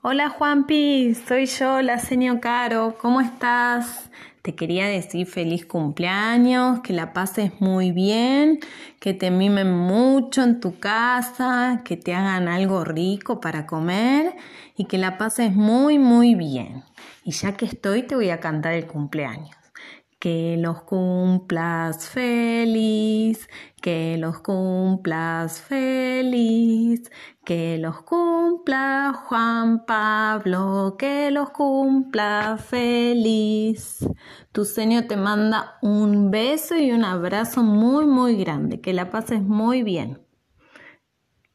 Hola Juanpi, soy yo, la señor Caro, ¿cómo estás? Te quería decir feliz cumpleaños, que la pases muy bien, que te mimen mucho en tu casa, que te hagan algo rico para comer y que la pases muy, muy bien. Y ya que estoy, te voy a cantar el cumpleaños. Que los cumplas feliz, que los cumplas feliz, que los cumpla Juan Pablo, que los cumpla feliz. Tu Señor te manda un beso y un abrazo muy, muy grande. Que la pases muy bien.